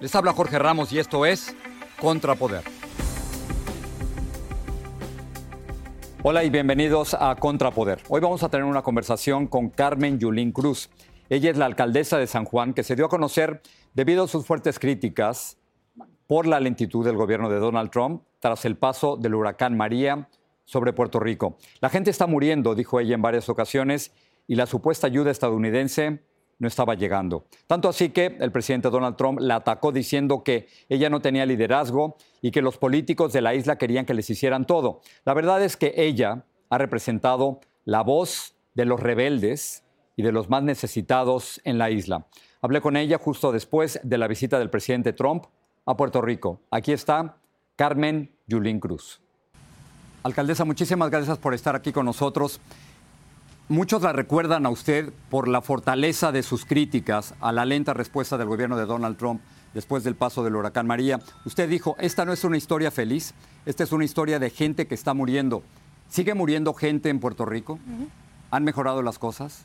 Les habla Jorge Ramos y esto es Contrapoder. Hola y bienvenidos a Contrapoder. Hoy vamos a tener una conversación con Carmen Yulín Cruz. Ella es la alcaldesa de San Juan que se dio a conocer debido a sus fuertes críticas por la lentitud del gobierno de Donald Trump tras el paso del huracán María sobre Puerto Rico. La gente está muriendo, dijo ella en varias ocasiones, y la supuesta ayuda estadounidense no estaba llegando. Tanto así que el presidente Donald Trump la atacó diciendo que ella no tenía liderazgo y que los políticos de la isla querían que les hicieran todo. La verdad es que ella ha representado la voz de los rebeldes y de los más necesitados en la isla. Hablé con ella justo después de la visita del presidente Trump a Puerto Rico. Aquí está Carmen Yulín Cruz. Alcaldesa, muchísimas gracias por estar aquí con nosotros. Muchos la recuerdan a usted por la fortaleza de sus críticas a la lenta respuesta del gobierno de Donald Trump después del paso del huracán María. Usted dijo, esta no es una historia feliz, esta es una historia de gente que está muriendo. ¿Sigue muriendo gente en Puerto Rico? ¿Han mejorado las cosas?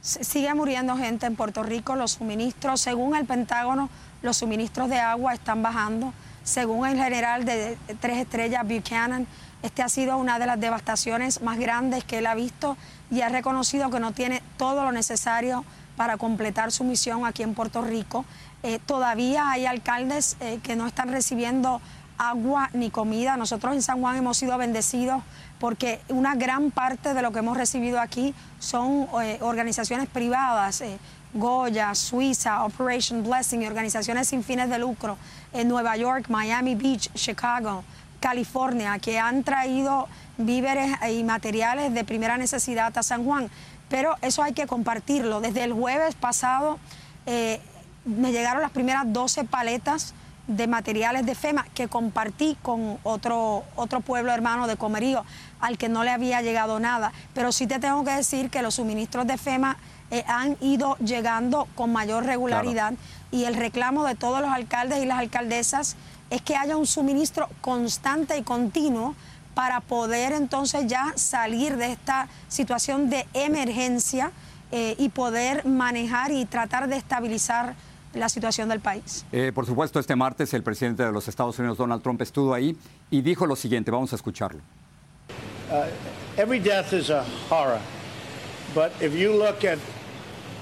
Sigue muriendo gente en Puerto Rico, los suministros, según el Pentágono, los suministros de agua están bajando. Según el general de tres estrellas, Buchanan, este ha sido una de las devastaciones más grandes que él ha visto y ha reconocido que no tiene todo lo necesario para completar su misión aquí en Puerto Rico. Eh, todavía hay alcaldes eh, que no están recibiendo agua ni comida. Nosotros en San Juan hemos sido bendecidos porque una gran parte de lo que hemos recibido aquí son eh, organizaciones privadas. Goya, Suiza, Operation Blessing y organizaciones sin fines de lucro en Nueva York, Miami Beach, Chicago, California, que han traído víveres y materiales de primera necesidad a San Juan. Pero eso hay que compartirlo. Desde el jueves pasado eh, me llegaron las primeras 12 paletas de materiales de FEMA que compartí con otro, otro pueblo hermano de Comerío al que no le había llegado nada. Pero sí te tengo que decir que los suministros de FEMA eh, han ido llegando con mayor regularidad y el reclamo de todos los alcaldes y las alcaldesas es que haya un suministro constante y continuo para poder entonces ya salir de esta situación de emergencia eh, y poder manejar y tratar de estabilizar la situación del país. Eh, por supuesto, este martes el presidente de los Estados Unidos, Donald Trump, estuvo ahí y dijo lo siguiente, vamos a escucharlo. Uh, every death is a horror, but if you look at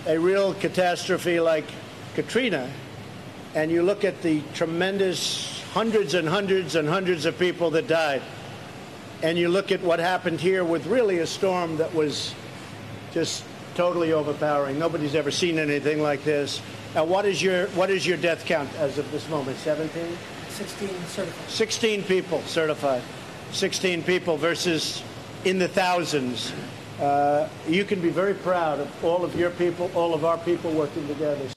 a real catastrophe like Katrina, and you look at the tremendous hundreds and hundreds and hundreds of people that died, and you look at what happened here with really a storm that was just totally overpowering. Nobody's ever seen anything like this. Now, what is your what is your death count as of this moment? 17? 16 certified. 16 people certified. 16 people versus in the thousands. Uh, you can be very proud of all of your people, all of our people working together.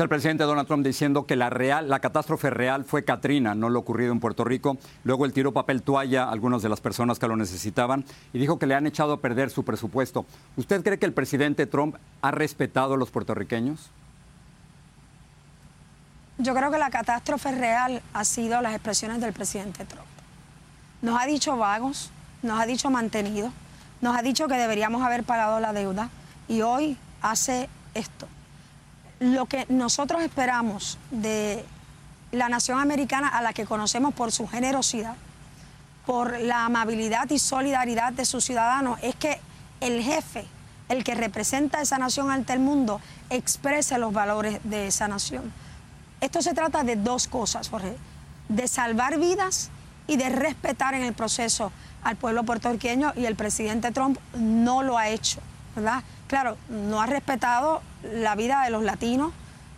El presidente Donald Trump diciendo que la, real, la catástrofe real fue Katrina, no lo ocurrido en Puerto Rico. Luego él tiró papel toalla a algunas de las personas que lo necesitaban y dijo que le han echado a perder su presupuesto. ¿Usted cree que el presidente Trump ha respetado a los puertorriqueños? Yo creo que la catástrofe real ha sido las expresiones del presidente Trump. Nos ha dicho vagos, nos ha dicho mantenidos, nos ha dicho que deberíamos haber pagado la deuda y hoy hace esto. Lo que nosotros esperamos de la nación americana a la que conocemos por su generosidad, por la amabilidad y solidaridad de sus ciudadanos, es que el jefe, el que representa a esa nación ante el mundo, exprese los valores de esa nación. Esto se trata de dos cosas, Jorge, de salvar vidas y de respetar en el proceso al pueblo puertorriqueño y el presidente Trump no lo ha hecho, ¿verdad? Claro, no ha respetado la vida de los latinos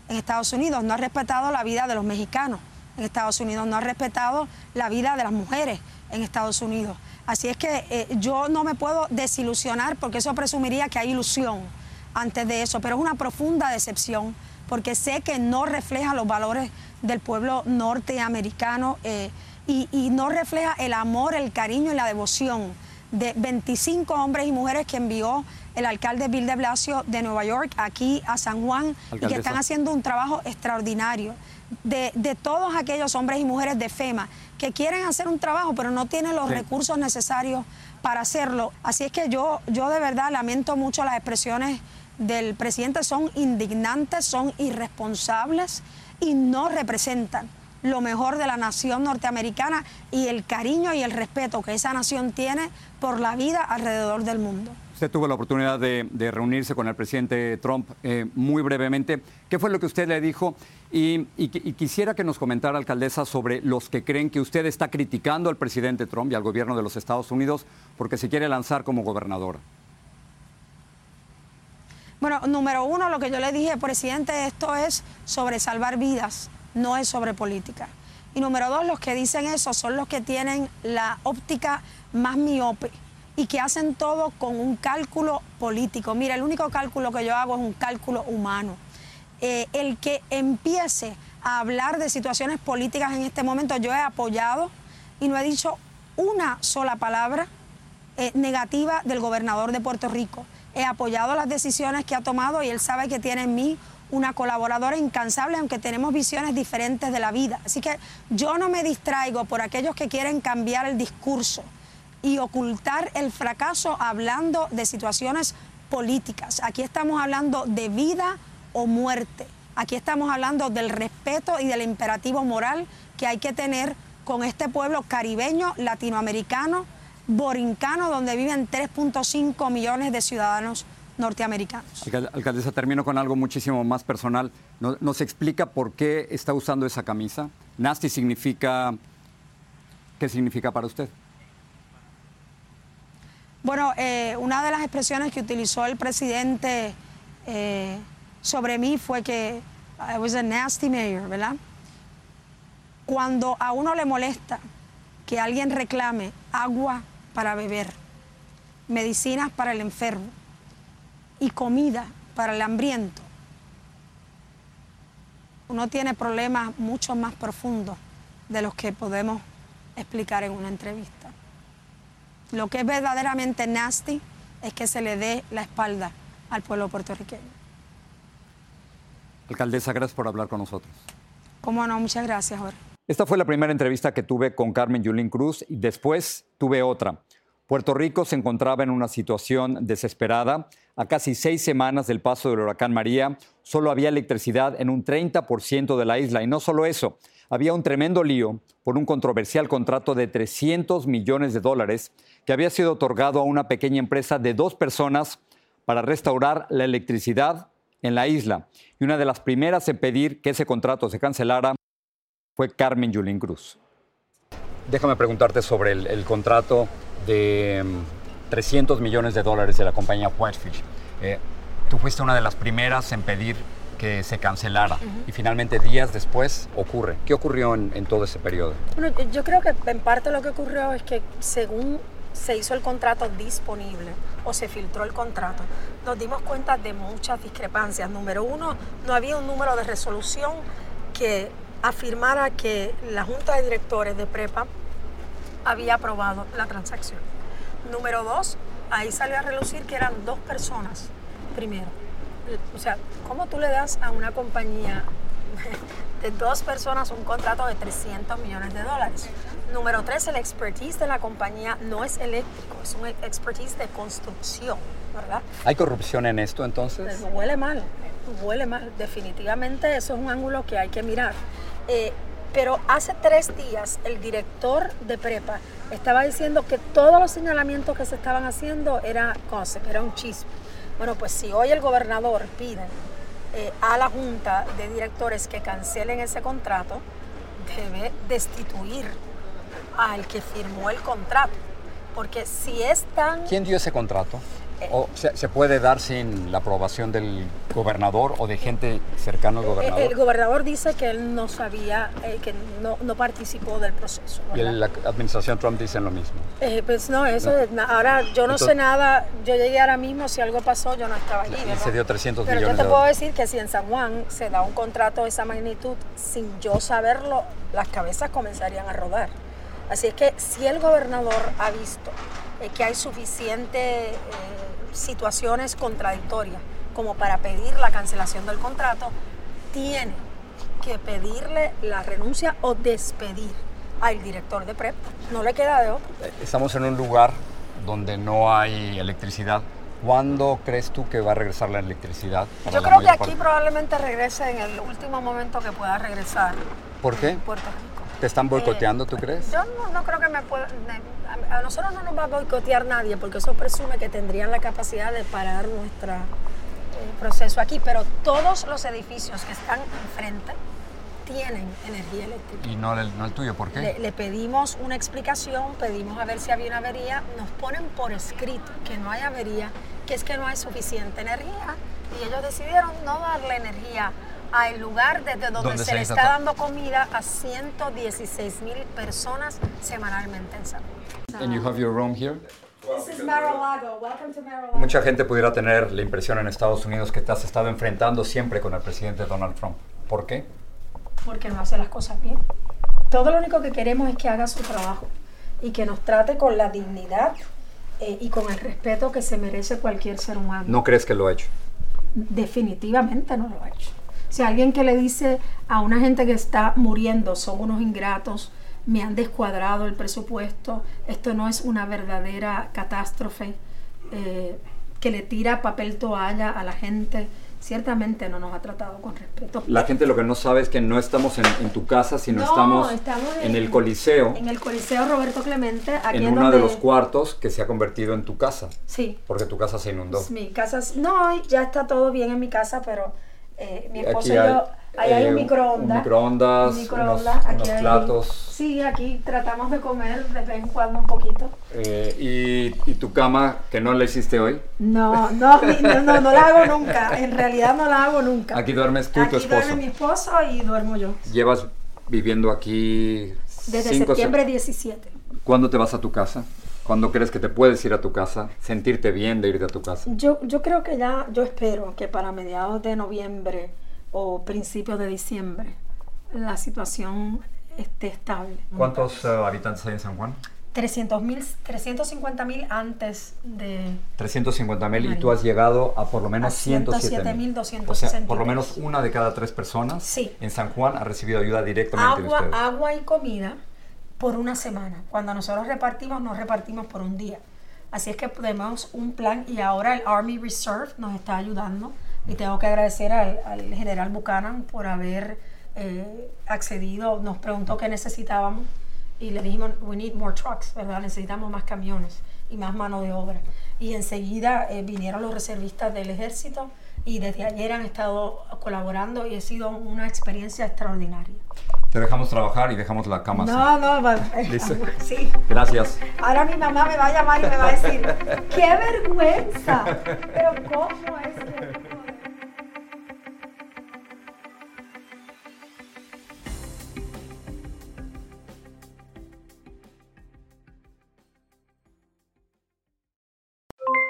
en Estados Unidos, no ha respetado la vida de los mexicanos en Estados Unidos, no ha respetado la vida de las mujeres en Estados Unidos. Así es que eh, yo no me puedo desilusionar porque eso presumiría que hay ilusión antes de eso, pero es una profunda decepción porque sé que no refleja los valores del pueblo norteamericano eh, y, y, no refleja el amor, el cariño y la devoción de 25 hombres y mujeres que envió el alcalde Bill de Blasio de Nueva York aquí a San Juan y que están haciendo un trabajo extraordinario. De, de, todos aquellos hombres y mujeres de FEMA que quieren hacer un trabajo pero no tienen los sí. recursos necesarios para hacerlo. Así es que yo, yo de verdad lamento mucho las expresiones del presidente son indignantes, son irresponsables y no representan lo mejor de la nación norteamericana y el cariño y el respeto que esa nación tiene por la vida alrededor del mundo. Usted tuvo la oportunidad de, reunirse con el presidente Trump eh, muy brevemente. ¿Qué fue lo que usted le dijo? Y, y, y, quisiera que nos comentara, alcaldesa, sobre los que creen que usted está criticando al presidente Trump y al gobierno de los Estados Unidos porque se quiere lanzar como gobernadora. Bueno, número uno, lo que yo le dije, presidente, esto es sobre salvar vidas, no es sobre política. Y número dos, los que dicen eso son los que tienen la óptica más miope y que hacen todo con un cálculo político. Mira, el único cálculo que yo hago es un cálculo humano. Eh, el que empiece a hablar de situaciones políticas en este momento, yo he apoyado y no he dicho una sola palabra eh, negativa del gobernador de Puerto Rico he apoyado las decisiones que ha tomado y él sabe que tiene en mí una colaboradora incansable, aunque tenemos visiones diferentes de la vida. Así que yo no me distraigo por aquellos que quieren cambiar el discurso y ocultar el fracaso hablando de situaciones políticas. Aquí estamos hablando de vida o muerte. Aquí estamos hablando del respeto y del imperativo moral que hay que tener con este pueblo caribeño, latinoamericano, borincano, donde viven 3.5 millones de ciudadanos norteamericanos. Alcaldesa, termino con algo muchísimo más personal. ¿Nos explica por qué está usando esa camisa? Nasty significa... ¿Qué significa para usted? Bueno, eh, una de las expresiones que utilizó el presidente eh, sobre mí fue que I was a nasty mayor, ¿verdad? Cuando a uno le molesta que alguien reclame agua para beber, medicinas para el enfermo y comida para el hambriento, uno tiene problemas mucho más profundos de los que podemos explicar en una entrevista. Lo que es verdaderamente nasty es que se le dé la espalda al pueblo puertorriqueño. Alcaldesa, gracias por hablar con nosotros. Cómo no, muchas gracias, Jorge. Esta fue la primera entrevista que tuve con Carmen Yulín Cruz y después tuve otra. Puerto Rico se encontraba en una situación desesperada. A casi seis semanas del paso del huracán María, solo había electricidad en un 30% de la isla. Y no solo eso, había un tremendo lío por un controversial contrato de 300 millones de dólares que había sido otorgado a una pequeña empresa de dos personas para restaurar la electricidad en la isla. Y una de las primeras en pedir que ese contrato se cancelara fue Carmen Yulín Cruz. Déjame preguntarte sobre el, el contrato de 300 millones de dólares de la compañía Whitefish. Eh, tú fuiste una de las primeras en pedir que se cancelara y finalmente días después ocurre. ¿Qué ocurrió en, en todo ese periodo? Bueno, yo creo que en parte lo que ocurrió es que según se hizo el contrato disponible o se filtró el contrato, nos dimos cuenta de muchas discrepancias. Número uno, no había un número de resolución que afirmara que la Junta de Directores de Prepa había aprobado la transacción. Número dos, ahí salió a relucir que eran dos personas, primero. O sea, ¿cómo tú le das a una compañía de dos personas un contrato de 300 millones de dólares? Número tres, el expertise de la compañía no es eléctrico, es un expertise de construcción, ¿verdad? ¿Hay corrupción en esto entonces? Pero huele mal, huele mal. Definitivamente eso es un ángulo que hay que mirar. Eh, pero hace tres días el director de prepa estaba diciendo que todos los señalamientos que se estaban haciendo era gossip, era un chisme. Bueno, pues si hoy el gobernador pide eh, a la junta de directores que cancelen ese contrato, debe destituir al que firmó el contrato. Porque si es tan... ¿Quién dio ese contrato? ¿O se, se puede dar sin la aprobación del gobernador o de gente cercana al gobernador? El, gobernador dice que él no sabía, eh, que no, no, participó del proceso. Y la administración Trump dice lo mismo. Eh, pues no, eso no. ahora yo no Entonces, sé nada, yo llegué ahora mismo, si algo pasó yo no estaba allí. Y se dio 300 Pero millones yo te puedo decir que si en San Juan se da un contrato de esa magnitud, sin yo saberlo, las cabezas comenzarían a rodar. Así es que si el gobernador ha visto eh, que hay suficientes eh, situaciones contradictorias como para pedir la cancelación del contrato, tiene que pedirle la renuncia o despedir al director de PREP. No le queda de otro. Estamos en un lugar donde no hay electricidad. ¿Cuándo crees tú que va a regresar la electricidad? Yo creo que aquí parte? probablemente regrese en el último momento que pueda regresar. ¿Por qué? Puerto Rico. ¿Te están boicoteando, eh, tú crees? Yo no, no, creo que me pueda... A, a nosotros no nos va a boicotear nadie porque eso presume que tendrían la capacidad de parar nuestro eh, proceso aquí, pero todos los edificios que están enfrente tienen energía eléctrica. ¿Y no el, no el tuyo? ¿Por qué? Le, le, pedimos una explicación, pedimos a ver si había una avería, nos ponen por escrito que no hay avería, que es que no hay suficiente energía y ellos decidieron no darle energía al lugar desde donde se, se le está dando comida a 116 mil personas semanalmente en San. And you have your room here? This is. Welcome to. Mucha gente pudiera tener la impresión en Estados Unidos que te has estado enfrentando siempre con el presidente Donald Trump. ¿Por qué? Porque no hace las cosas bien. Todo lo único que queremos es que haga su trabajo y que nos trate con la dignidad eh, y con el respeto que se merece cualquier ser humano. ¿No crees que lo ha hecho? Definitivamente no lo ha hecho. Si alguien que le dice a una gente que está muriendo son unos ingratos, me han descuadrado el presupuesto, esto no es una verdadera catástrofe, eh, que le tira papel toalla a la gente, ciertamente no nos ha tratado con respeto. La gente lo que no sabe es que no estamos en, en tu casa, sino no, estamos, estamos en, en, el Coliseo. En el Coliseo Roberto Clemente, aquí en uno donde... de los cuartos que se ha convertido en tu casa. Sí. Porque tu casa se inundó. Mi casa, no, ya está todo bien en mi casa, pero eh, mi esposo y yo, ahí hay un microondas. Un microondas, un microondas unos, aquí unos hay, platos. Sí, aquí tratamos de comer de vez en cuando un poquito. Eh, y, y, tu cama, que no la hiciste hoy? No, no, no, no, no la hago nunca. En realidad no la hago nunca. Aquí duermes tú y tu esposo. Aquí duerme mi esposo y duermo yo. ¿Llevas viviendo aquí? Desde septiembre 17. ¿Cuándo te vas a tu casa? ¿Cuándo crees que te puedes ir a tu casa? ¿Sentirte bien de irte a tu casa? Yo, yo creo que ya, yo espero que para mediados de noviembre o principios de diciembre la situación esté estable. ¿Cuántos uh, habitantes hay en San Juan? 300 mil, 350 mil antes de... 350 mil y tú has llegado a por lo menos 107 mil. O sea, por lo menos una de cada tres personas sí. en San Juan ha recibido ayuda directamente agua, de ustedes. Agua y comida por una semana. Cuando nosotros repartimos, no repartimos por un día. Así es que tenemos un plan y ahora el Army Reserve nos está ayudando y tengo que agradecer al, al general Buchanan por haber eh, accedido, nos preguntó qué necesitábamos y le dijimos, we need more trucks, ¿verdad? Necesitamos más camiones y más mano de obra. Y enseguida eh, vinieron los reservistas del ejército y desde ayer han estado colaborando y ha sido una experiencia extraordinaria. Te dejamos trabajar y dejamos la cama. No, así. no, vale. Eh, sí. Gracias. Ahora mi mamá me va a llamar y me va a decir, ¡qué vergüenza! Pero ¿cómo es que...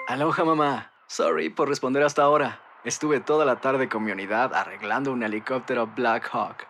Aloha mamá. Sorry por responder hasta ahora. Estuve toda la tarde con mi unidad arreglando un helicóptero Black Hawk.